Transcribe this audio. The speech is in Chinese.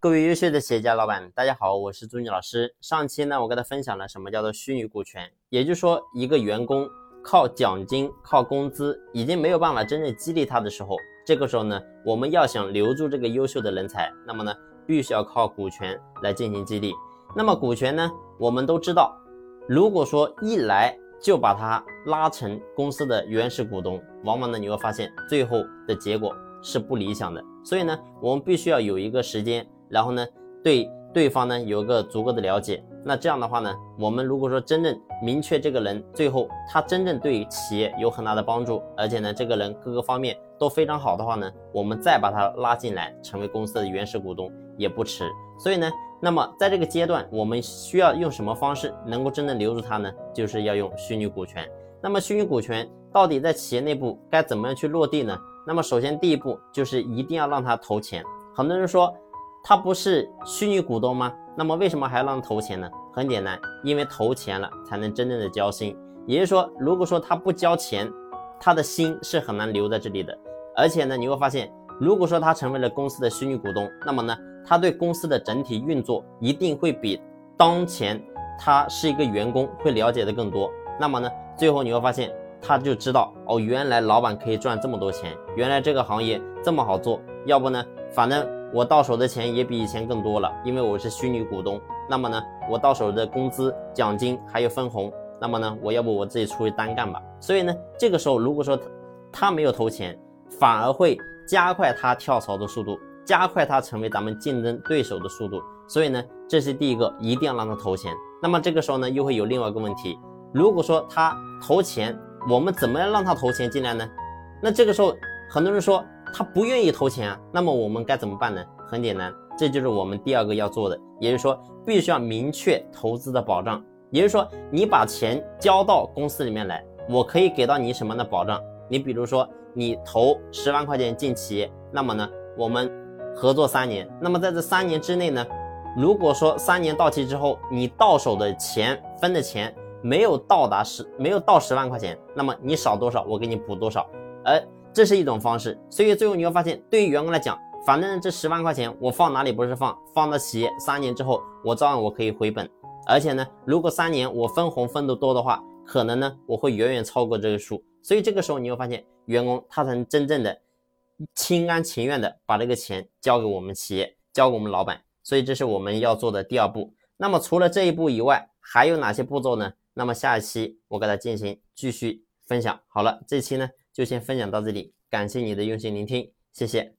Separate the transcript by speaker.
Speaker 1: 各位优秀的企业家老板，大家好，我是朱妮老师。上期呢，我跟他分享了什么叫做虚拟股权，也就是说，一个员工靠奖金、靠工资已经没有办法真正激励他的时候，这个时候呢，我们要想留住这个优秀的人才，那么呢，必须要靠股权来进行激励。那么股权呢，我们都知道，如果说一来就把它拉成公司的原始股东，往往呢，你会发现最后的结果是不理想的。所以呢，我们必须要有一个时间，然后呢，对对方呢有个足够的了解。那这样的话呢，我们如果说真正明确这个人最后他真正对企业有很大的帮助，而且呢，这个人各个方面都非常好的话呢，我们再把他拉进来成为公司的原始股东也不迟。所以呢，那么在这个阶段，我们需要用什么方式能够真正留住他呢？就是要用虚拟股权。那么虚拟股权到底在企业内部该怎么样去落地呢？那么首先第一步就是一定要让他投钱。很多人说他不是虚拟股东吗？那么为什么还要让他投钱呢？很简单，因为投钱了才能真正的交心。也就是说，如果说他不交钱，他的心是很难留在这里的。而且呢，你会发现，如果说他成为了公司的虚拟股东，那么呢，他对公司的整体运作一定会比当前他是一个员工会了解的更多。那么呢，最后你会发现。他就知道哦，原来老板可以赚这么多钱，原来这个行业这么好做。要不呢，反正我到手的钱也比以前更多了，因为我是虚拟股东。那么呢，我到手的工资、奖金还有分红，那么呢，我要不我自己出去单干吧。所以呢，这个时候如果说他没有投钱，反而会加快他跳槽的速度，加快他成为咱们竞争对手的速度。所以呢，这是第一个，一定要让他投钱。那么这个时候呢，又会有另外一个问题，如果说他投钱。我们怎么样让他投钱进来呢？那这个时候，很多人说他不愿意投钱。那么我们该怎么办呢？很简单，这就是我们第二个要做的，也就是说，必须要明确投资的保障。也就是说，你把钱交到公司里面来，我可以给到你什么样的保障？你比如说，你投十万块钱进企业，那么呢，我们合作三年。那么在这三年之内呢，如果说三年到期之后，你到手的钱分的钱。没有到达十，没有到十万块钱，那么你少多少，我给你补多少，而这是一种方式。所以最后你会发现，对于员工来讲，反正这十万块钱我放哪里不是放，放到企业，三年之后我照样我可以回本。而且呢，如果三年我分红分得多的话，可能呢我会远远超过这个数。所以这个时候你会发现，员工他才能真正的心甘情愿的把这个钱交给我们企业，交给我们老板。所以这是我们要做的第二步。那么除了这一步以外，还有哪些步骤呢？那么下一期我给他进行继续分享。好了，这期呢就先分享到这里，感谢你的用心聆听，谢谢。